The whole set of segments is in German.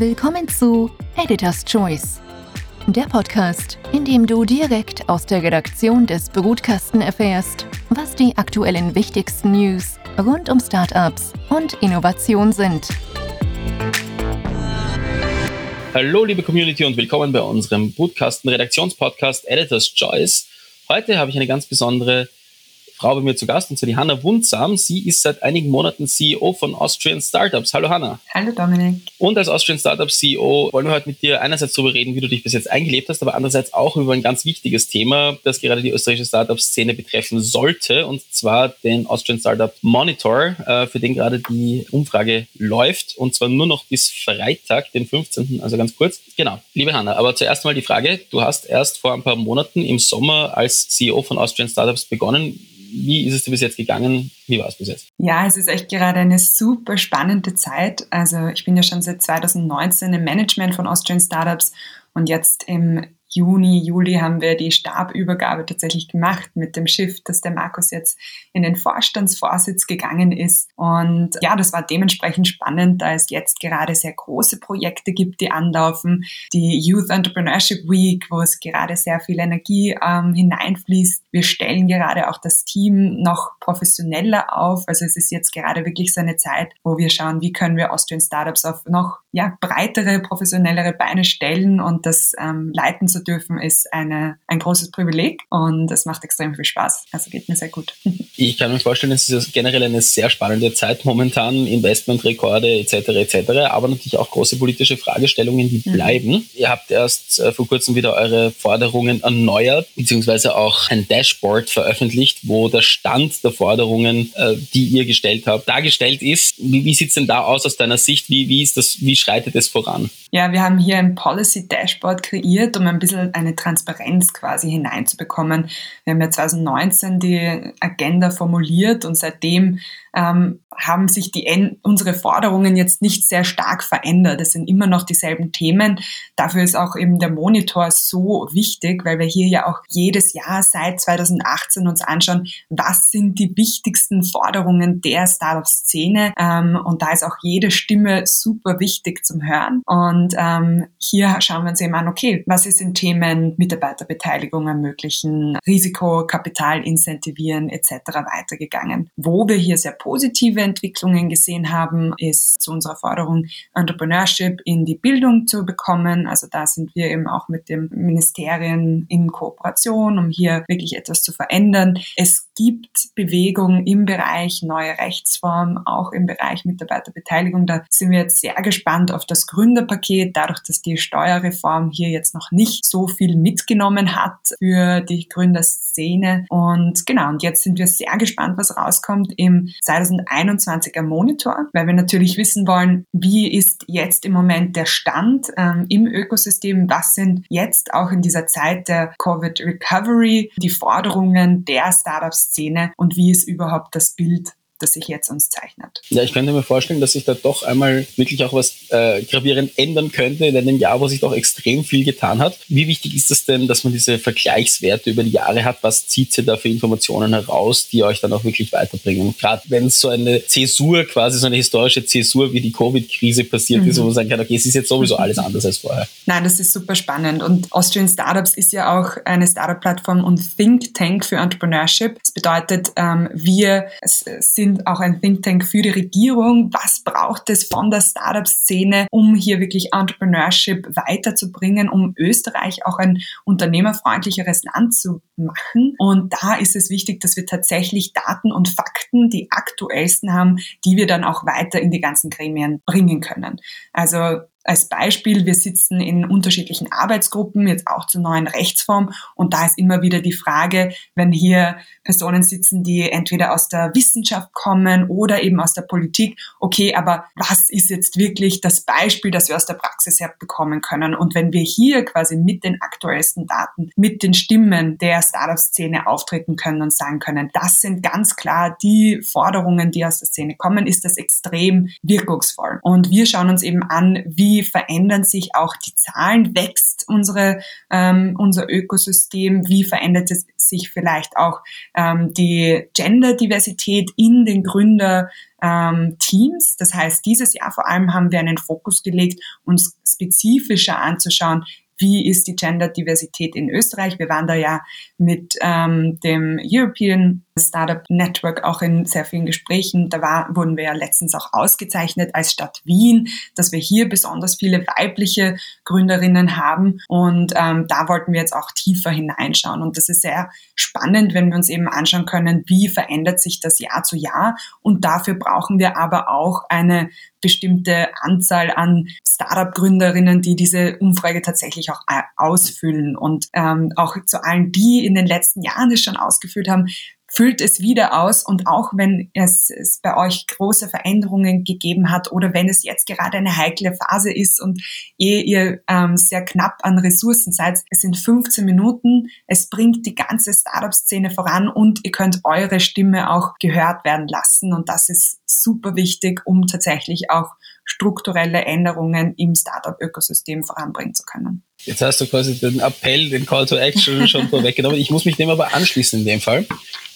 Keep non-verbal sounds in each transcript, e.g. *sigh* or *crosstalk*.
Willkommen zu Editor's Choice, der Podcast, in dem du direkt aus der Redaktion des Brutkasten erfährst, was die aktuellen wichtigsten News rund um Startups und Innovation sind. Hallo liebe Community und willkommen bei unserem Brutkasten Redaktionspodcast Editor's Choice. Heute habe ich eine ganz besondere Frau bei mir zu Gast, und zwar die Hanna Wundsam. Sie ist seit einigen Monaten CEO von Austrian Startups. Hallo Hanna. Hallo Dominik. Und als Austrian Startups CEO wollen wir heute mit dir einerseits darüber reden, wie du dich bis jetzt eingelebt hast, aber andererseits auch über ein ganz wichtiges Thema, das gerade die österreichische Startup-Szene betreffen sollte, und zwar den Austrian Startup Monitor, äh, für den gerade die Umfrage läuft, und zwar nur noch bis Freitag, den 15., also ganz kurz. Genau, liebe Hanna, aber zuerst mal die Frage, du hast erst vor ein paar Monaten im Sommer als CEO von Austrian Startups begonnen wie ist es dir bis jetzt gegangen? Wie war es bis jetzt? Ja, es ist echt gerade eine super spannende Zeit. Also ich bin ja schon seit 2019 im Management von Austrian Startups und jetzt im Juni, Juli haben wir die Stabübergabe tatsächlich gemacht mit dem Shift, dass der Markus jetzt in den Vorstandsvorsitz gegangen ist. Und ja, das war dementsprechend spannend, da es jetzt gerade sehr große Projekte gibt, die anlaufen. Die Youth Entrepreneurship Week, wo es gerade sehr viel Energie ähm, hineinfließt. Wir stellen gerade auch das Team noch professioneller auf. Also es ist jetzt gerade wirklich so eine Zeit, wo wir schauen, wie können wir Austrian Startups auf noch ja, breitere, professionellere Beine stellen und das ähm, leiten zu dürfen, ist eine, ein großes Privileg und es macht extrem viel Spaß. Also geht mir sehr gut. *laughs* Ich kann mir vorstellen, es ist generell eine sehr spannende Zeit momentan, Investmentrekorde etc. etc., aber natürlich auch große politische Fragestellungen, die mhm. bleiben. Ihr habt erst äh, vor kurzem wieder eure Forderungen erneuert, beziehungsweise auch ein Dashboard veröffentlicht, wo der Stand der Forderungen, äh, die ihr gestellt habt, dargestellt ist. Wie, wie sieht es denn da aus aus deiner Sicht? Wie, wie, ist das, wie schreitet es voran? Ja, wir haben hier ein Policy Dashboard kreiert, um ein bisschen bisschen eine Transparenz quasi hineinzubekommen. Wir haben ja 2019 die Agenda formuliert und seitdem ähm, haben sich die, unsere Forderungen jetzt nicht sehr stark verändert. Es sind immer noch dieselben Themen. Dafür ist auch eben der Monitor so wichtig, weil wir hier ja auch jedes Jahr seit 2018 uns anschauen, was sind die wichtigsten Forderungen der Startup-Szene. Ähm, und da ist auch jede Stimme super wichtig zum Hören. Und ähm, hier schauen wir uns eben an, okay, was ist in Themen Mitarbeiterbeteiligung ermöglichen, Risiko, Kapital incentivieren etc. weitergegangen. Wo wir hier sehr positive Entwicklungen gesehen haben, ist zu unserer Forderung Entrepreneurship in die Bildung zu bekommen. Also da sind wir eben auch mit dem Ministerien in Kooperation, um hier wirklich etwas zu verändern. Es gibt Bewegung im Bereich neue Rechtsform, auch im Bereich Mitarbeiterbeteiligung. Da sind wir jetzt sehr gespannt auf das Gründerpaket, dadurch, dass die Steuerreform hier jetzt noch nicht so viel mitgenommen hat für die Gründerszene. Und genau, und jetzt sind wir sehr gespannt, was rauskommt im 2021er Monitor, weil wir natürlich wissen wollen, wie ist jetzt im Moment der Stand ähm, im Ökosystem, was sind jetzt auch in dieser Zeit der Covid Recovery die Forderungen der Startup-Szene und wie ist überhaupt das Bild das sich jetzt uns zeichnet. Ja, ich könnte mir vorstellen, dass sich da doch einmal wirklich auch was äh, gravierend ändern könnte in einem Jahr, wo sich doch extrem viel getan hat. Wie wichtig ist das denn, dass man diese Vergleichswerte über die Jahre hat? Was zieht sie da für Informationen heraus, die euch dann auch wirklich weiterbringen? Gerade wenn es so eine Zäsur, quasi so eine historische Zäsur wie die Covid-Krise passiert mhm. ist, wo man sagen kann, okay, es ist jetzt sowieso alles anders als vorher. Nein, das ist super spannend. Und Austrian Startups ist ja auch eine Startup-Plattform und Think Tank für Entrepreneurship. Das bedeutet, ähm, wir sind sind auch ein Think Tank für die Regierung. Was braucht es von der Startup-Szene, um hier wirklich Entrepreneurship weiterzubringen, um Österreich auch ein unternehmerfreundlicheres Land zu machen? Und da ist es wichtig, dass wir tatsächlich Daten und Fakten, die aktuellsten haben, die wir dann auch weiter in die ganzen Gremien bringen können. Also als Beispiel, wir sitzen in unterschiedlichen Arbeitsgruppen, jetzt auch zur neuen Rechtsform. Und da ist immer wieder die Frage, wenn hier Personen sitzen, die entweder aus der Wissenschaft kommen oder eben aus der Politik, okay, aber was ist jetzt wirklich das Beispiel, das wir aus der Praxis her bekommen können? Und wenn wir hier quasi mit den aktuellsten Daten, mit den Stimmen der Startup-Szene auftreten können und sagen können, das sind ganz klar die Forderungen, die aus der Szene kommen, ist das extrem wirkungsvoll. Und wir schauen uns eben an, wie wie verändern sich auch die Zahlen, wächst unsere, ähm, unser Ökosystem, wie verändert es sich vielleicht auch ähm, die Gender-Diversität in den Gründer Teams. Das heißt, dieses Jahr vor allem haben wir einen Fokus gelegt, uns spezifischer anzuschauen, wie ist die Gender-Diversität in Österreich. Wir waren da ja mit ähm, dem European Startup Network auch in sehr vielen Gesprächen. Da war, wurden wir ja letztens auch ausgezeichnet als Stadt Wien, dass wir hier besonders viele weibliche Gründerinnen haben. Und ähm, da wollten wir jetzt auch tiefer hineinschauen. Und das ist sehr spannend, wenn wir uns eben anschauen können, wie verändert sich das Jahr zu Jahr. Und dafür brauchen wir aber auch eine bestimmte Anzahl an Startup-Gründerinnen, die diese Umfrage tatsächlich auch äh, ausfüllen. Und ähm, auch zu allen, die in den letzten Jahren das schon ausgefüllt haben, füllt es wieder aus und auch wenn es, es bei euch große Veränderungen gegeben hat oder wenn es jetzt gerade eine heikle Phase ist und eh ihr ähm, sehr knapp an Ressourcen seid, es sind 15 Minuten, es bringt die ganze Startup-Szene voran und ihr könnt eure Stimme auch gehört werden lassen und das ist super wichtig, um tatsächlich auch strukturelle Änderungen im Startup-Ökosystem voranbringen zu können. Jetzt hast du quasi den Appell, den Call to Action *laughs* schon vorweggenommen. Ich muss mich dem aber anschließen in dem Fall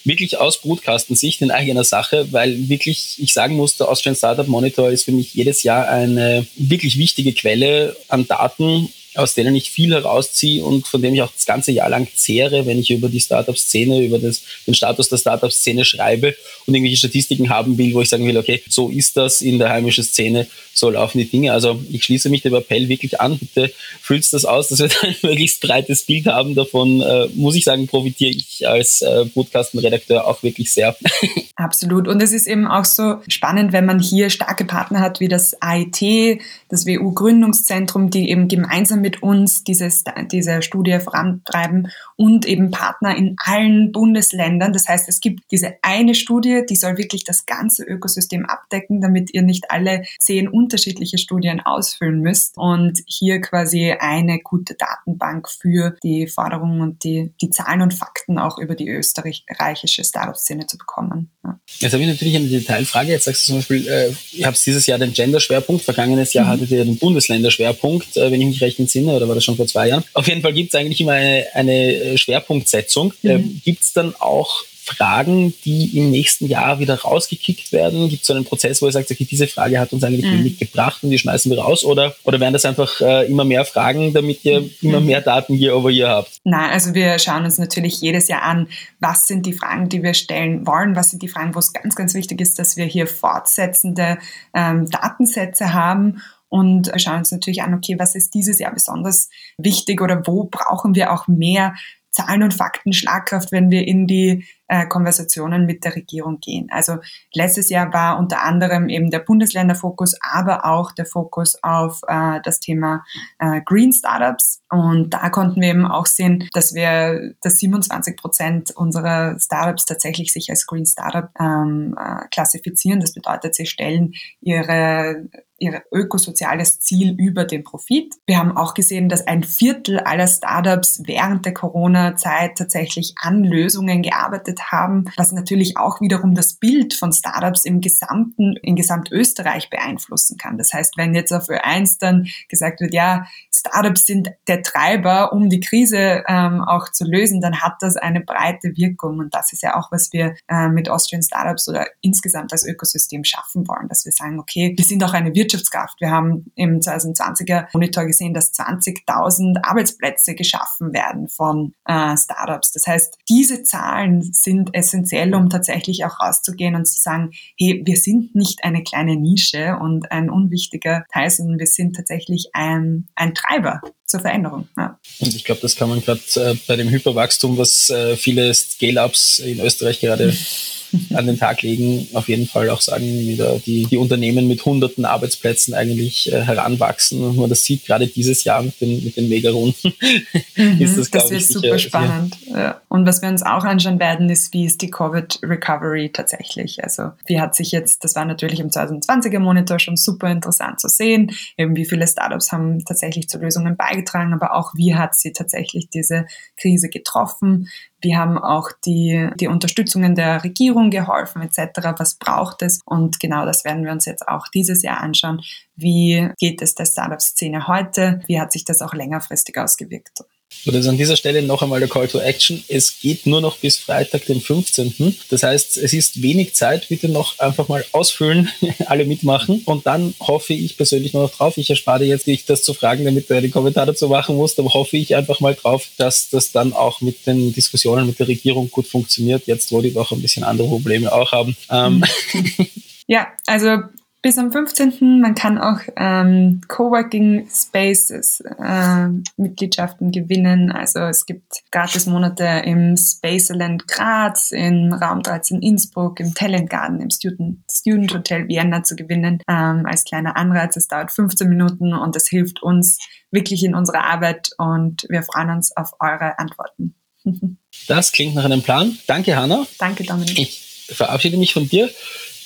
wirklich aus Brutkastensicht in eigener Sache, weil wirklich ich sagen muss, der Austrian Startup Monitor ist für mich jedes Jahr eine wirklich wichtige Quelle an Daten aus denen ich viel herausziehe und von dem ich auch das ganze Jahr lang zehre, wenn ich über die Startup-Szene, über das, den Status der Startup-Szene schreibe und irgendwelche Statistiken haben will, wo ich sagen will, okay, so ist das in der heimischen Szene, so laufen die Dinge. Also ich schließe mich dem Appell wirklich an, bitte füllt das aus, dass wir *laughs* ein möglichst breites Bild haben. Davon äh, muss ich sagen, profitiere ich als äh, Podcasten-Redakteur auch wirklich sehr. *laughs* Absolut. Und es ist eben auch so spannend, wenn man hier starke Partner hat wie das AIT, das WU-Gründungszentrum, die eben gemeinsam mit uns dieses, diese Studie vorantreiben und eben Partner in allen Bundesländern. Das heißt, es gibt diese eine Studie, die soll wirklich das ganze Ökosystem abdecken, damit ihr nicht alle zehn unterschiedliche Studien ausfüllen müsst und hier quasi eine gute Datenbank für die Forderungen und die, die Zahlen und Fakten auch über die österreichische Startup-Szene zu bekommen. Ja. Jetzt habe ich natürlich eine Detailfrage. Jetzt sagst du zum Beispiel, äh, ihr habt dieses Jahr den Gender-Schwerpunkt, vergangenes Jahr mhm. hattet ihr den Bundesländerschwerpunkt, äh, wenn ich mich recht entsinne, oder war das schon vor zwei Jahren? Auf jeden Fall gibt es eigentlich immer eine, eine äh, Schwerpunktsetzung. Mhm. Äh, gibt es dann auch Fragen, die im nächsten Jahr wieder rausgekickt werden? Gibt es so einen Prozess, wo ihr sagt, okay, diese Frage hat uns eigentlich mhm. mitgebracht und die schmeißen wir raus? Oder, oder werden das einfach äh, immer mehr Fragen, damit ihr mhm. immer mehr Daten hier over hier habt? Nein, also wir schauen uns natürlich jedes Jahr an, was sind die Fragen, die wir stellen wollen, was sind die Fragen, wo es ganz, ganz wichtig ist, dass wir hier fortsetzende ähm, Datensätze haben und schauen uns natürlich an, okay, was ist dieses Jahr besonders wichtig oder wo brauchen wir auch mehr Zahlen und Fakten Schlagkraft, wenn wir in die äh, Konversationen mit der Regierung gehen. Also letztes Jahr war unter anderem eben der Bundesländerfokus, aber auch der Fokus auf äh, das Thema äh, Green Startups. Und da konnten wir eben auch sehen, dass wir, dass 27 Prozent unserer Startups tatsächlich sich als Green Startup ähm, äh, klassifizieren. Das bedeutet, sie stellen ihre ihr ökosoziales Ziel über den Profit. Wir haben auch gesehen, dass ein Viertel aller Startups während der Corona-Zeit tatsächlich an Lösungen gearbeitet haben, was natürlich auch wiederum das Bild von Startups im gesamten, in Gesamtösterreich beeinflussen kann. Das heißt, wenn jetzt auf Ö1 dann gesagt wird, ja, Startups sind der Treiber, um die Krise ähm, auch zu lösen, dann hat das eine breite Wirkung. Und das ist ja auch, was wir äh, mit Austrian Startups oder insgesamt als Ökosystem schaffen wollen, dass wir sagen, okay, wir sind auch eine Wirtschaftskraft. Wir haben im 2020er Monitor gesehen, dass 20.000 Arbeitsplätze geschaffen werden von äh, Startups. Das heißt, diese Zahlen sind essentiell, um tatsächlich auch rauszugehen und zu sagen, hey, wir sind nicht eine kleine Nische und ein unwichtiger Teil, sondern wir sind tatsächlich ein, ein Treiber zur Veränderung. Ja. Und ich glaube, das kann man gerade äh, bei dem Hyperwachstum, was äh, viele Scale-Ups in Österreich gerade an den Tag legen, auf jeden Fall auch sagen, wieder die, die Unternehmen mit hunderten Arbeitsplätzen eigentlich äh, heranwachsen. Und man das sieht gerade dieses Jahr mit den, mit den Megarunden. *laughs* Mhm, ist das, das wird ich, super sicher, spannend. Ja. Und was wir uns auch anschauen werden, ist, wie ist die Covid-Recovery tatsächlich? Also wie hat sich jetzt, das war natürlich im 2020er Monitor schon super interessant zu sehen, eben wie viele Startups haben tatsächlich zu Lösungen beigetragen, aber auch wie hat sie tatsächlich diese Krise getroffen? Wir haben auch die, die Unterstützungen der Regierung geholfen etc. Was braucht es? Und genau das werden wir uns jetzt auch dieses Jahr anschauen. Wie geht es der Startup-Szene heute? Wie hat sich das auch längerfristig ausgewirkt? Und also an dieser Stelle noch einmal der Call to Action. Es geht nur noch bis Freitag, den 15. Das heißt, es ist wenig Zeit. Bitte noch einfach mal ausfüllen, *laughs* alle mitmachen. Und dann hoffe ich persönlich nur noch drauf. Ich erspare jetzt dich das zu fragen, damit du den Kommentar dazu machen musst. Aber hoffe ich einfach mal drauf, dass das dann auch mit den Diskussionen mit der Regierung gut funktioniert. Jetzt, wo die doch ein bisschen andere Probleme auch haben. Ähm. *laughs* Ja, also bis am 15. Man kann auch ähm, Coworking Spaces äh, Mitgliedschaften gewinnen. Also es gibt Gratis-Monate im Spaceland Graz, im Raum 13 Innsbruck, im Talent Garden, im Student, Student Hotel Vienna zu gewinnen. Ähm, als kleiner Anreiz. Es dauert 15 Minuten und es hilft uns wirklich in unserer Arbeit und wir freuen uns auf eure Antworten. *laughs* Das klingt nach einem Plan. Danke, Hanna. Danke, Dominik. Ich verabschiede mich von dir.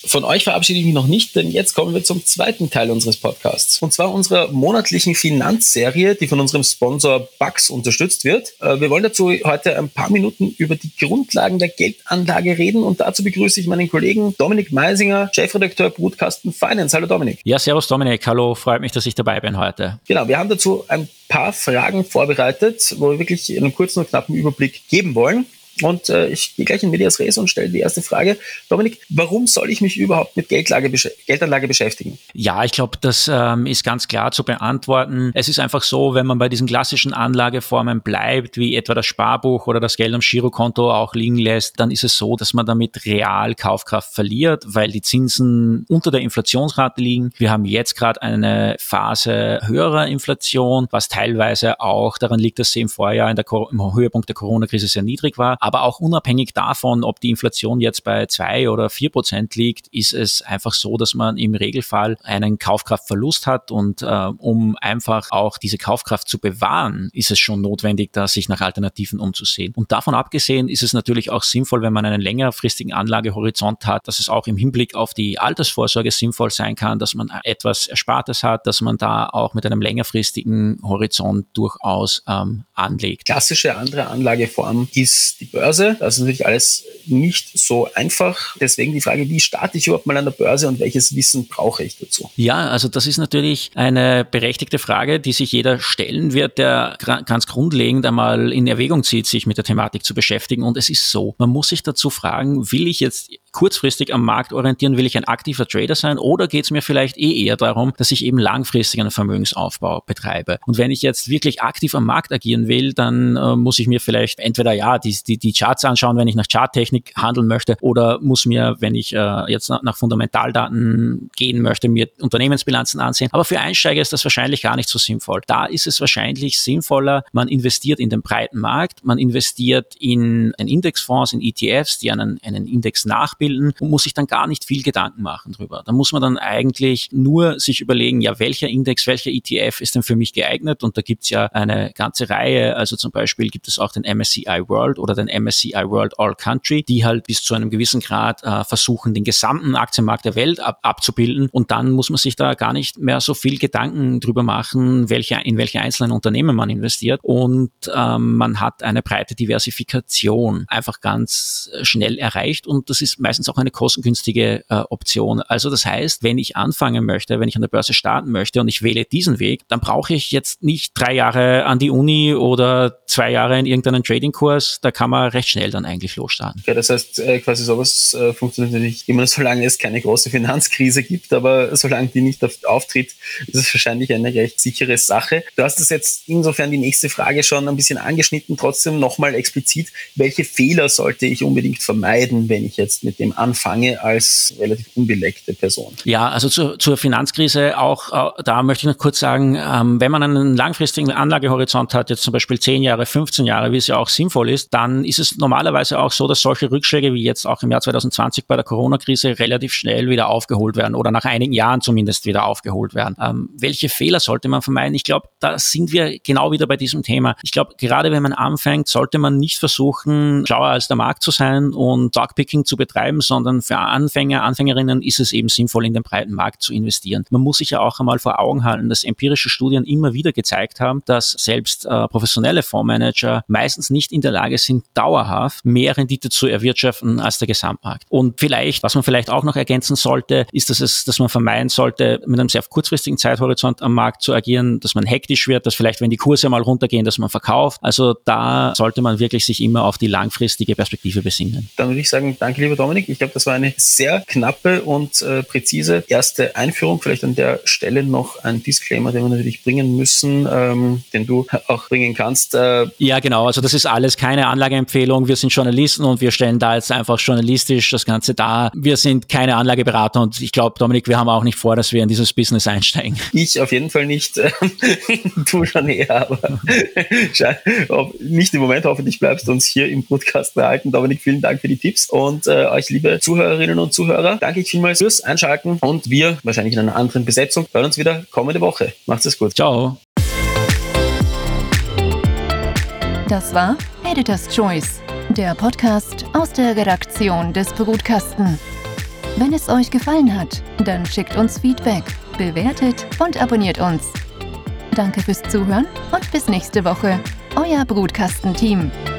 Von euch verabschiede ich mich noch nicht, denn jetzt kommen wir zum zweiten Teil unseres Podcasts. Und zwar unserer monatlichen Finanzserie, die von unserem Sponsor Bugs unterstützt wird. Äh, wir wollen dazu heute ein paar Minuten über die Grundlagen der Geldanlage reden und dazu begrüße ich meinen Kollegen Dominik Meisinger, Chefredakteur Brutkasten Finance. Hallo Dominik. Ja, servus Dominik. Hallo, freut mich, dass ich dabei bin heute. Genau, wir haben dazu ein paar Fragen vorbereitet, wo wir wirklich einen kurzen und knappen Überblick geben wollen. Und äh, ich gehe gleich in Medias Res und stelle die erste Frage. Dominik, warum soll ich mich überhaupt mit Geldlage, Geldanlage beschäftigen? Ja, ich glaube, das ähm, ist ganz klar zu beantworten. Es ist einfach so, wenn man bei diesen klassischen Anlageformen bleibt, wie etwa das Sparbuch oder das Geld am Girokonto auch liegen lässt, dann ist es so, dass man damit real Kaufkraft verliert, weil die Zinsen unter der Inflationsrate liegen. Wir haben jetzt gerade eine Phase höherer Inflation, was teilweise auch daran liegt, dass sie im Vorjahr in der, im Höhepunkt der Corona-Krise sehr niedrig war. Aber auch unabhängig davon, ob die Inflation jetzt bei zwei oder vier Prozent liegt, ist es einfach so, dass man im Regelfall einen Kaufkraftverlust hat und äh, um einfach auch diese Kaufkraft zu bewahren, ist es schon notwendig, da sich nach Alternativen umzusehen. Und davon abgesehen ist es natürlich auch sinnvoll, wenn man einen längerfristigen Anlagehorizont hat, dass es auch im Hinblick auf die Altersvorsorge sinnvoll sein kann, dass man etwas Erspartes hat, dass man da auch mit einem längerfristigen Horizont durchaus ähm, anlegt. Klassische andere Anlageform ist die Börse. Das ist natürlich alles nicht so einfach. Deswegen die Frage, wie starte ich überhaupt mal an der Börse und welches Wissen brauche ich dazu? Ja, also das ist natürlich eine berechtigte Frage, die sich jeder stellen wird, der ganz grundlegend einmal in Erwägung zieht, sich mit der Thematik zu beschäftigen. Und es ist so, man muss sich dazu fragen, will ich jetzt kurzfristig am Markt orientieren, will ich ein aktiver Trader sein oder geht es mir vielleicht eh eher darum, dass ich eben langfristig einen Vermögensaufbau betreibe? Und wenn ich jetzt wirklich aktiv am Markt agieren will, dann äh, muss ich mir vielleicht entweder ja die, die, die Charts anschauen, wenn ich nach Charttechnik handeln möchte, oder muss mir, wenn ich äh, jetzt nach, nach Fundamentaldaten gehen möchte, mir Unternehmensbilanzen ansehen. Aber für Einsteiger ist das wahrscheinlich gar nicht so sinnvoll. Da ist es wahrscheinlich sinnvoller, man investiert in den breiten Markt, man investiert in, in Indexfonds, in ETFs, die einen, einen Index nachbilden abbilden und muss sich dann gar nicht viel Gedanken machen drüber. Da muss man dann eigentlich nur sich überlegen, ja, welcher Index, welcher ETF ist denn für mich geeignet? Und da gibt's ja eine ganze Reihe. Also zum Beispiel gibt es auch den MSCI World oder den MSCI World All Country, die halt bis zu einem gewissen Grad äh, versuchen, den gesamten Aktienmarkt der Welt ab abzubilden. Und dann muss man sich da gar nicht mehr so viel Gedanken drüber machen, welche, in welche einzelnen Unternehmen man investiert. Und ähm, man hat eine breite Diversifikation einfach ganz schnell erreicht. Und das ist meistens auch eine kostengünstige äh, Option. Also das heißt, wenn ich anfangen möchte, wenn ich an der Börse starten möchte und ich wähle diesen Weg, dann brauche ich jetzt nicht drei Jahre an die Uni oder zwei Jahre in irgendeinen Tradingkurs. Da kann man recht schnell dann eigentlich losstarten. Ja, das heißt, äh, quasi sowas äh, funktioniert natürlich immer, solange es keine große Finanzkrise gibt, aber solange die nicht auftritt, ist es wahrscheinlich eine recht sichere Sache. Du hast das jetzt insofern die nächste Frage schon ein bisschen angeschnitten. Trotzdem nochmal explizit, welche Fehler sollte ich unbedingt vermeiden, wenn ich jetzt mit mit dem anfange als relativ unbeleckte Person. Ja, also zu, zur Finanzkrise auch, äh, da möchte ich noch kurz sagen, ähm, wenn man einen langfristigen Anlagehorizont hat, jetzt zum Beispiel 10 Jahre, 15 Jahre, wie es ja auch sinnvoll ist, dann ist es normalerweise auch so, dass solche Rückschläge wie jetzt auch im Jahr 2020 bei der Corona-Krise relativ schnell wieder aufgeholt werden oder nach einigen Jahren zumindest wieder aufgeholt werden. Ähm, welche Fehler sollte man vermeiden? Ich glaube, da sind wir genau wieder bei diesem Thema. Ich glaube, gerade wenn man anfängt, sollte man nicht versuchen, schlauer als der Markt zu sein und Dogpicking zu betreiben, sondern für Anfänger, Anfängerinnen ist es eben sinnvoll, in den breiten Markt zu investieren. Man muss sich ja auch einmal vor Augen halten, dass empirische Studien immer wieder gezeigt haben, dass selbst äh, professionelle Fondsmanager meistens nicht in der Lage sind, dauerhaft mehr Rendite zu erwirtschaften als der Gesamtmarkt. Und vielleicht, was man vielleicht auch noch ergänzen sollte, ist, dass es, dass man vermeiden sollte, mit einem sehr kurzfristigen Zeithorizont am Markt zu agieren, dass man hektisch wird, dass vielleicht, wenn die Kurse mal runtergehen, dass man verkauft. Also da sollte man wirklich sich immer auf die langfristige Perspektive besinnen. Dann würde ich sagen, danke lieber Dominik. Ich glaube, das war eine sehr knappe und äh, präzise erste Einführung. Vielleicht an der Stelle noch ein Disclaimer, den wir natürlich bringen müssen, ähm, den du auch bringen kannst. Äh ja, genau. Also das ist alles keine Anlageempfehlung. Wir sind Journalisten und wir stellen da jetzt einfach journalistisch das Ganze dar. Wir sind keine Anlageberater und ich glaube, Dominik, wir haben auch nicht vor, dass wir in dieses Business einsteigen. Ich auf jeden Fall nicht. *laughs* du schon eher, aber *laughs* nicht im Moment. Hoffentlich bleibst du uns hier im Podcast behalten. Dominik, vielen Dank für die Tipps und äh, euch, liebe Zuhörerinnen und Zuhörer, danke ich vielmals fürs Einschalten und wir wahrscheinlich in einer anderen Besetzung hören uns wieder kommende Woche. Macht's es gut. Ciao. Das war Editor's Choice, der Podcast aus der Redaktion des Brutkasten. Wenn es euch gefallen hat, dann schickt uns Feedback, bewertet und abonniert uns. Danke fürs Zuhören und bis nächste Woche. Euer Brutkastenteam. team